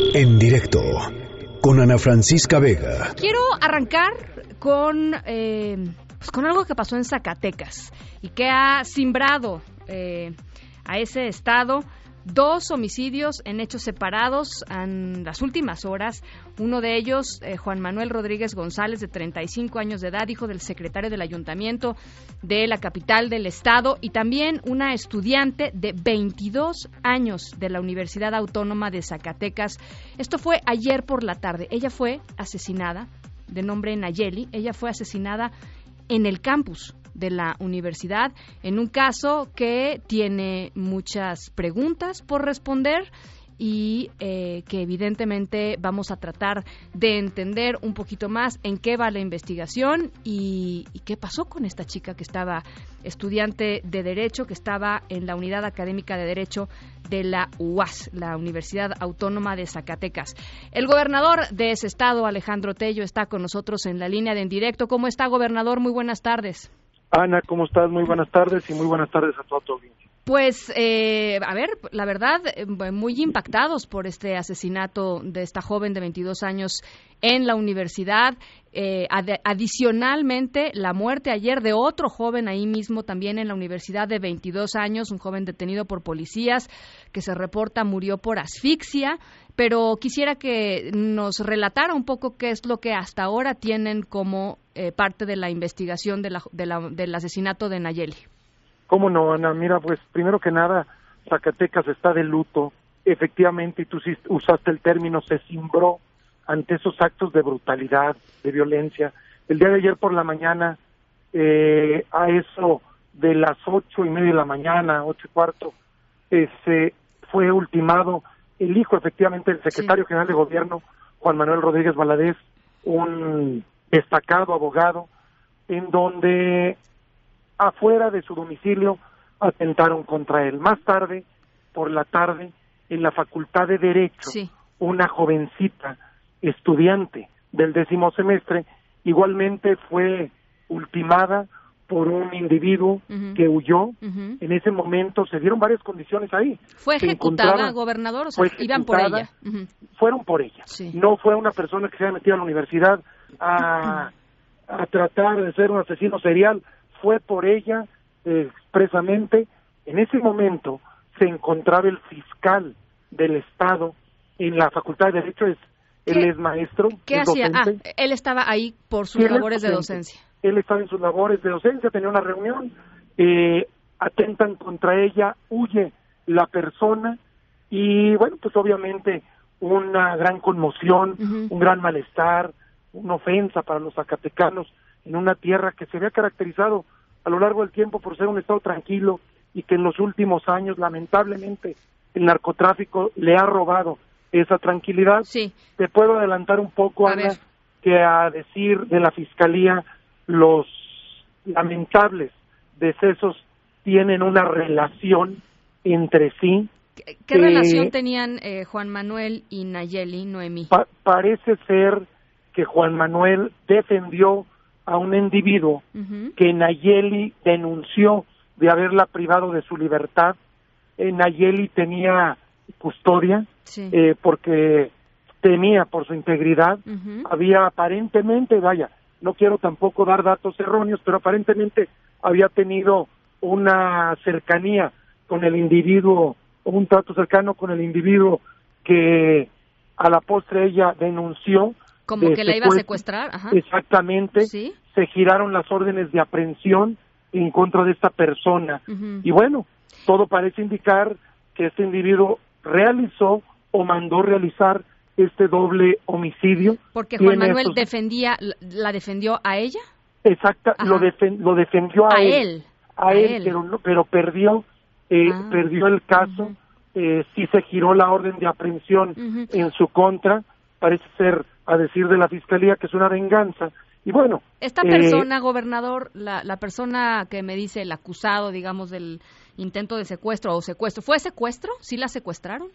En directo con Ana Francisca Vega. Quiero arrancar con, eh, pues con algo que pasó en Zacatecas y que ha simbrado eh, a ese estado dos homicidios en hechos separados en las últimas horas. Uno de ellos, eh, Juan Manuel Rodríguez González, de 35 años de edad, hijo del secretario del ayuntamiento de la capital del estado, y también una estudiante de 22 años de la Universidad Autónoma de Zacatecas. Esto fue ayer por la tarde. Ella fue asesinada, de nombre Nayeli. Ella fue asesinada en el campus de la universidad en un caso que tiene muchas preguntas por responder y eh, que evidentemente vamos a tratar de entender un poquito más en qué va la investigación y, y, qué pasó con esta chica que estaba estudiante de Derecho, que estaba en la Unidad Académica de Derecho de la UAS, la Universidad Autónoma de Zacatecas. El gobernador de ese estado, Alejandro Tello, está con nosotros en la línea de en directo. ¿Cómo está, gobernador? Muy buenas tardes. Ana, ¿cómo estás? Muy buenas tardes y muy buenas tardes a toda tu audiencia. Pues, eh, a ver, la verdad, eh, muy impactados por este asesinato de esta joven de 22 años en la universidad. Eh, ad adicionalmente, la muerte ayer de otro joven ahí mismo, también en la universidad de 22 años, un joven detenido por policías que se reporta murió por asfixia. Pero quisiera que nos relatara un poco qué es lo que hasta ahora tienen como eh, parte de la investigación de la, del asesinato de Nayeli. ¿Cómo no, Ana? Mira, pues primero que nada, Zacatecas está de luto. Efectivamente, y tú usaste el término, se cimbró ante esos actos de brutalidad, de violencia. El día de ayer por la mañana, eh, a eso de las ocho y media de la mañana, ocho y cuarto, eh, se fue ultimado el hijo, efectivamente, del secretario general de gobierno, Juan Manuel Rodríguez Valadez, un destacado abogado, en donde afuera de su domicilio atentaron contra él. Más tarde, por la tarde, en la Facultad de Derecho, una jovencita estudiante del décimo semestre igualmente fue ultimada por un individuo que huyó. En ese momento se dieron varias condiciones ahí. ¿Fue ejecutada, gobernador? O sea, iban por ella. Fueron por ella. No fue una persona que se haya metido a la universidad a, a tratar de ser un asesino serial. Fue por ella eh, expresamente. En ese momento se encontraba el fiscal del Estado en la Facultad de Derecho. Es, él es maestro. ¿Qué hacía? Ah, él estaba ahí por sus labores de docencia él estaba en sus labores de docencia, tenía una reunión, eh, atentan contra ella, huye la persona y bueno, pues obviamente una gran conmoción, un gran malestar, una ofensa para los zacatecanos en una tierra que se había caracterizado a lo largo del tiempo por ser un estado tranquilo y que en los últimos años lamentablemente el narcotráfico le ha robado esa tranquilidad. Sí. Te puedo adelantar un poco, Ana, que a decir de la Fiscalía los lamentables decesos tienen una relación entre sí. ¿Qué, relación tenían eh, Juan Manuel y Nayeli, Noemí? parece ser que Juan Manuel defendió a un individuo que Nayeli denunció de haberla privado de su libertad. Eh, Nayeli tenía custodia eh, porque temía por su integridad. Había aparentemente, vaya, no quiero tampoco dar datos erróneos, pero aparentemente había tenido una cercanía con el individuo, un trato cercano con el individuo que a la postre ella denunció. Como que la iba a secuestrar. Exactamente. Se giraron las órdenes de aprehensión en contra de esta persona. Y bueno, todo parece indicar que este individuo realizó o mandó realizar este doble homicidio. Porque Juan Manuel defendía, la defendió a ella. Exacta, lo, lo defendió a, él, A, él, pero no, pero perdió, eh, ah. perdió el caso. eh, sí se giró la orden de aprehensión en su contra. Parece ser, a decir de la fiscalía, que es una venganza. Y bueno. Esta eh, persona, gobernador, la, la persona que me dice el acusado, digamos, del intento de secuestro o secuestro, ¿fue secuestro? ¿Sí la secuestraron?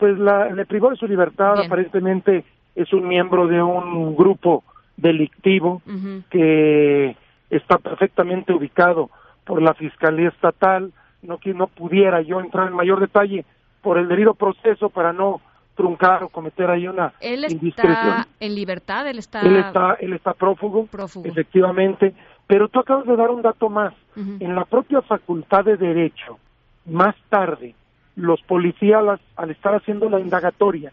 pues la, le privó de su libertad, aparentemente es un miembro de un grupo delictivo que está perfectamente ubicado por la Fiscalía Estatal, no que no pudiera yo entrar en mayor detalle por el debido proceso para no truncar o cometer ahí una él indiscreción. está en libertad, él está... Él está, él está prófugo, Prófugo. efectivamente, pero tú acabas de dar un dato más. En la propia facultad de Derecho, más tarde, los policías, al- al estar haciendo la indagatoria,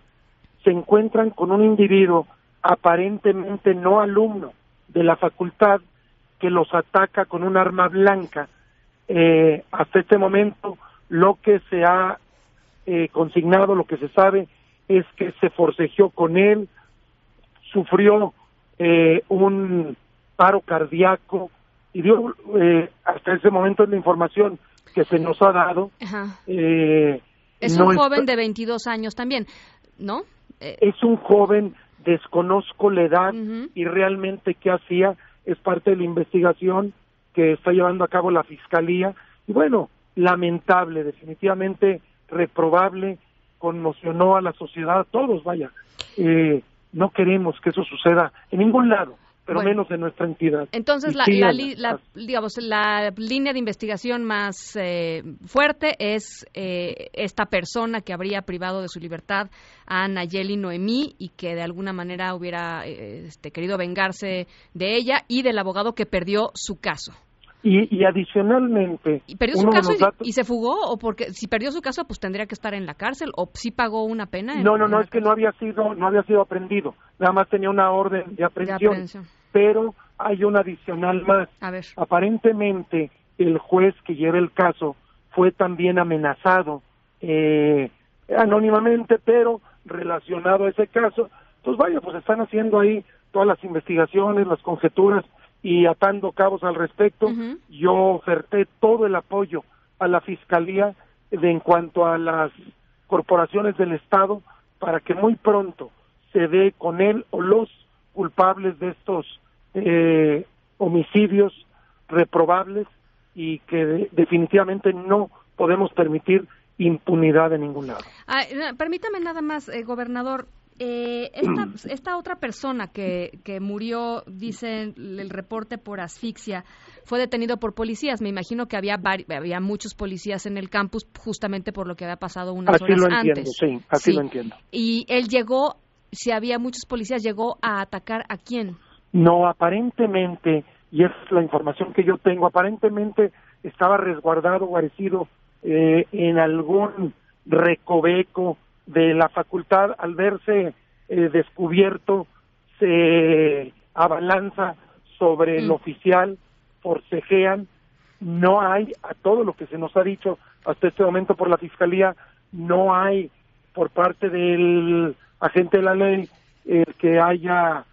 se encuentran con un individuo aparentemente no alumno de la facultad que los ataca con un arma blanca. Eh, hasta este momento, lo que se ha eh, consignado, lo que se sabe, es que se forcejeó con él, sufrió eh, un paro cardíaco y dio eh, hasta ese momento en la información que se nos ha dado. Ajá. eh, Es no un joven de 22 años también, ¿no? Eh, es un joven, desconozco la edad y realmente qué hacía, es parte de la investigación que está llevando a cabo la Fiscalía. Y bueno, lamentable, definitivamente reprobable, conmocionó a la sociedad, a todos, vaya. Eh, no queremos que eso suceda en ningún lado, pero Bueno. menos en nuestra entidad. Entonces, la, la la- digamos, la línea de investigación más eh, fuerte es eh, esta persona que habría privado de su libertad a Nayeli Noemí y que de alguna manera hubiera eh, este, querido vengarse de ella y del abogado que perdió su caso. Y, y adicionalmente, ¿Y perdió su caso y, se fugó? ¿O porque si perdió su caso, pues tendría que estar en la cárcel? ¿O sí pagó una pena? en- No, no, no, es que no había sido, no había sido aprendido, nada más tenía una orden de aprehensión? pero hay un adicional más. A ver. Aparentemente el juez que lleva el caso fue también amenazado eh, anónimamente, pero relacionado a ese caso. Pues vaya, pues están haciendo ahí todas las investigaciones, las conjeturas y atando cabos al respecto. Yo oferté todo el apoyo a la Fiscalía de, en cuanto a las corporaciones del Estado para que muy pronto se dé con él o los culpables de estos eh, homicidios reprobables y que de- definitivamente no podemos permitir impunidad en ningún lado. Ah, eh, permítame nada más, eh, gobernador. Eh, esta, esta otra persona que, que murió, dice el reporte por asfixia, fue detenido por policías. Me imagino que había, había muchos policías en el campus justamente por lo que había pasado unas Así horas lo entiendo, antes. sí, así lo entiendo. Y él llegó, si había muchos policías, llegó a atacar a quién. No, aparentemente, y es la información que yo tengo, aparentemente estaba resguardado, guarecido eh, en algún recoveco de la facultad. Al verse eh, descubierto, se abalanza sobre el Mm. oficial, forcejean. No hay, a todo lo que se nos ha dicho hasta este momento por la Fiscalía, no hay por parte del agente de la ley el que haya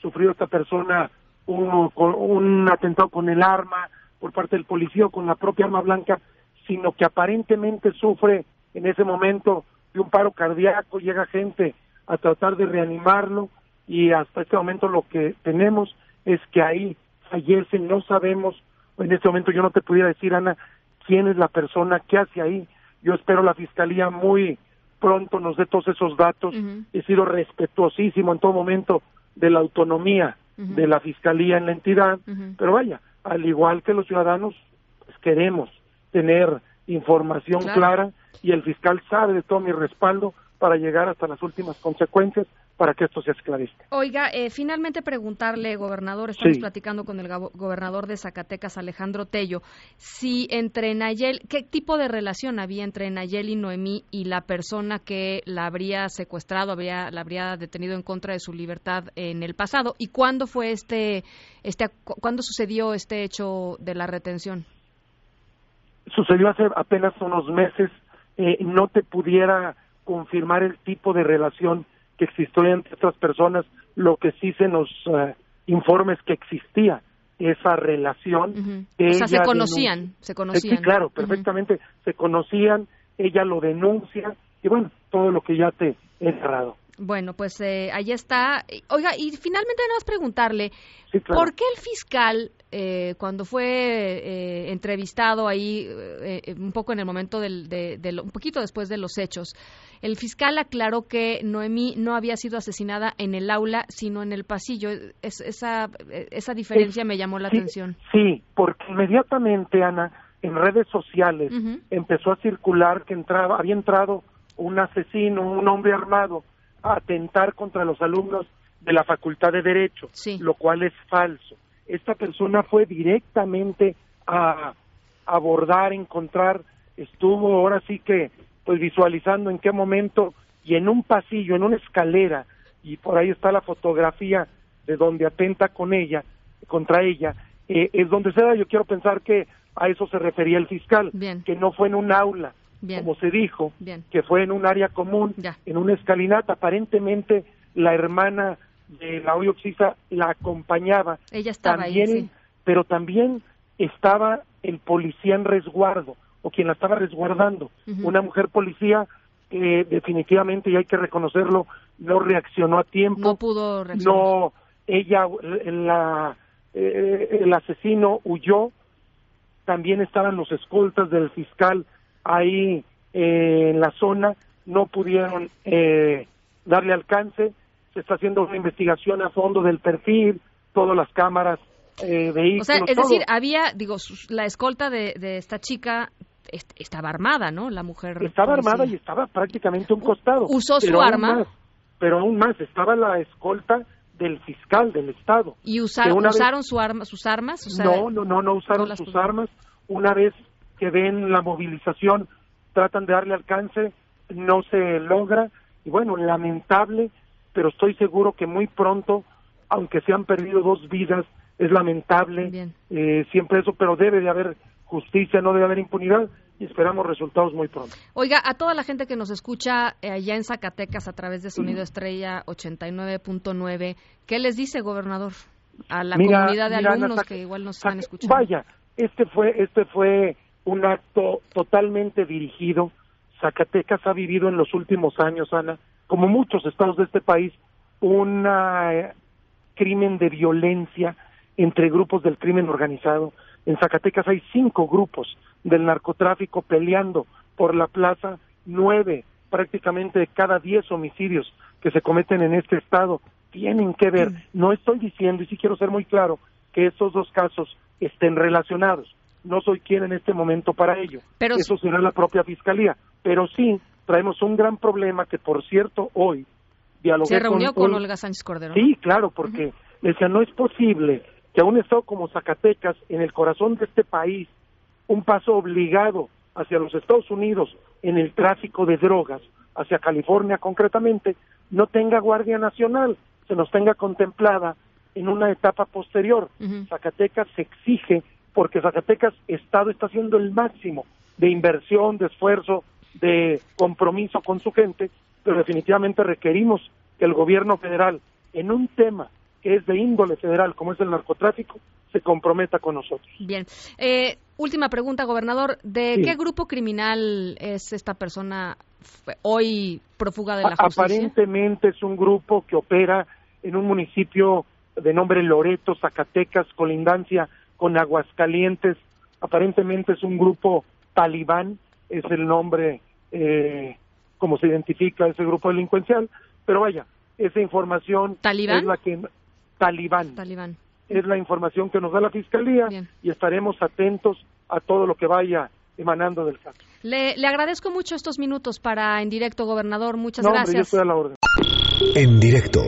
sufrido esta persona un, un atentado con el arma por parte del policía o con la propia arma blanca, sino que aparentemente sufre en ese momento de un paro cardíaco, llega gente a tratar de reanimarlo y hasta este momento lo que tenemos es que ahí fallece, no sabemos, en este momento yo no te pudiera decir, Ana, quién es la persona, qué hace ahí, yo espero la fiscalía muy pronto nos dé todos esos datos, Ujú. he sido respetuosísimo en todo momento de la autonomía de la fiscalía en la entidad, pero vaya, al igual que los ciudadanos, pues queremos tener información Claro. clara y el fiscal sabe de todo mi respaldo para llegar hasta las últimas consecuencias para que esto se esclarezca. Oiga, eh, finalmente preguntarle, gobernador, estamos Sí. platicando con el gobernador de Zacatecas, Alejandro Tello, si entre Nayel, ¿qué tipo de relación había entre Nayeli Noemí y la persona que la habría secuestrado, habría, la habría detenido en contra de su libertad en el pasado? ¿Y cuándo fue este, este, cu- cuándo sucedió este hecho de la retención? Sucedió hace apenas unos meses, eh, no te pudiera confirmar el tipo de relación que existió entre estas personas, lo que sí se nos eh, informa es que existía esa relación. Que O sea, se conocían, se conocían. Sí, claro, perfectamente, se conocían, ella lo denuncia y bueno, todo lo que ya te he narrado. Bueno, pues eh, ahí está. Oiga, y finalmente nada más preguntarle, Sí, claro. ¿por qué el fiscal, eh, cuando fue eh, entrevistado ahí, eh, eh, un poco en el momento del, de, de lo- un poquito después de los hechos, el fiscal aclaró que Noemí no había sido asesinada en el aula, sino en el pasillo? Es- esa, esa diferencia me llamó la Sí, atención. Sí, porque inmediatamente, Ana, en redes sociales empezó a circular que entraba, había entrado un asesino, un hombre armado, atentar contra los alumnos de la Facultad de Derecho, Sí. lo cual es falso. Esta persona fue directamente a abordar, encontrar, estuvo ahora sí que pues visualizando en qué momento y en un pasillo, en una escalera, y por ahí está la fotografía de donde atenta con ella, contra ella, eh, es donde se da, yo quiero pensar que a eso se refería el fiscal, Bien. que no fue en un aula, Bien. como se dijo, Bien. que fue en un área común, Ya. en una escalinata, aparentemente la hermana de la Oxisa la acompañaba, Ella estaba ahí, también, sí. pero también estaba el policía en resguardo o quien la estaba resguardando, una mujer policía que definitivamente y hay que reconocerlo no reaccionó a tiempo, No pudo reaccionar. no ella la eh, el asesino huyó, también estaban los escoltas del fiscal ahí eh, en la zona, no pudieron eh, darle alcance, se está haciendo una investigación a fondo del perfil, todas las cámaras, eh, O vehículos, sea, es todo. decir, había, digo, la escolta de, de esta chica est- estaba armada, ¿no? La mujer. estaba armada y estaba prácticamente a un costado. ¿Usó su arma? más, pero aún más, estaba la escolta del fiscal del Estado. ¿Y vez- usaron su arma, sus armas? O sea, no, no, no, no usaron sus armas. Una vez que ven la movilización, tratan de darle alcance, no se logra. Y bueno, lamentable, pero estoy seguro que muy pronto, aunque se han perdido dos vidas, es lamentable eh, siempre eso, pero debe de haber justicia, no debe haber impunidad y esperamos resultados muy pronto. Oiga, a toda la gente que nos escucha eh, allá en Zacatecas a través de Sonido Estrella 89.9, ¿qué les dice, gobernador? A la Mira, comunidad de mira, alumnos que igual nos están escuchando. Vaya, este fue, este fue un acto totalmente dirigido. Zacatecas ha vivido en los últimos años, Ana, como muchos estados de este país, un crimen de violencia entre grupos del crimen organizado. En Zacatecas hay cinco grupos del narcotráfico peleando por la plaza, nueve prácticamente de cada diez homicidios que se cometen en este estado tienen que ver. No estoy diciendo, y sí quiero ser muy claro, que estos dos casos estén relacionados. No soy quien en este momento para ello. Pero- Eso será la propia fiscalía. Pero sí traemos un gran problema que, por cierto, hoy dialogué Se reunió con, Olga Sánchez Cordero. Sí, claro, porque le decía, no es posible que a un estado como Zacatecas, en el corazón de este país, un paso obligado hacia los Estados Unidos en el tráfico de drogas, hacia California concretamente, no tenga Guardia Nacional, se nos tenga contemplada en una etapa posterior. Ujú. Zacatecas se exige, porque Zacatecas Estado está haciendo el máximo de inversión, de esfuerzo, de compromiso con su gente, pero definitivamente requerimos que el gobierno federal, en un tema que es de índole federal, como es el narcotráfico, se comprometa con nosotros. Bien. Eh, última pregunta, gobernador. ¿De Sí. qué grupo criminal es esta persona hoy prófuga de la justicia? Aparentemente es un grupo que opera en un municipio de nombre Loreto, Zacatecas, colindancia con Aguascalientes. Aparentemente es un grupo talibán, es el nombre eh, como se identifica ese grupo delincuencial. Pero vaya, esa información ¿Talibán? es la que talibán Talibán. es la información que nos da la fiscalía Bien. y estaremos atentos a todo lo que vaya emanando del caso. Le, le agradezco mucho estos minutos para En Directo, gobernador. Muchas No, hombre, yo gracias. estoy a la orden. En directo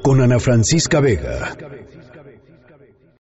con Ana Francisca Vega.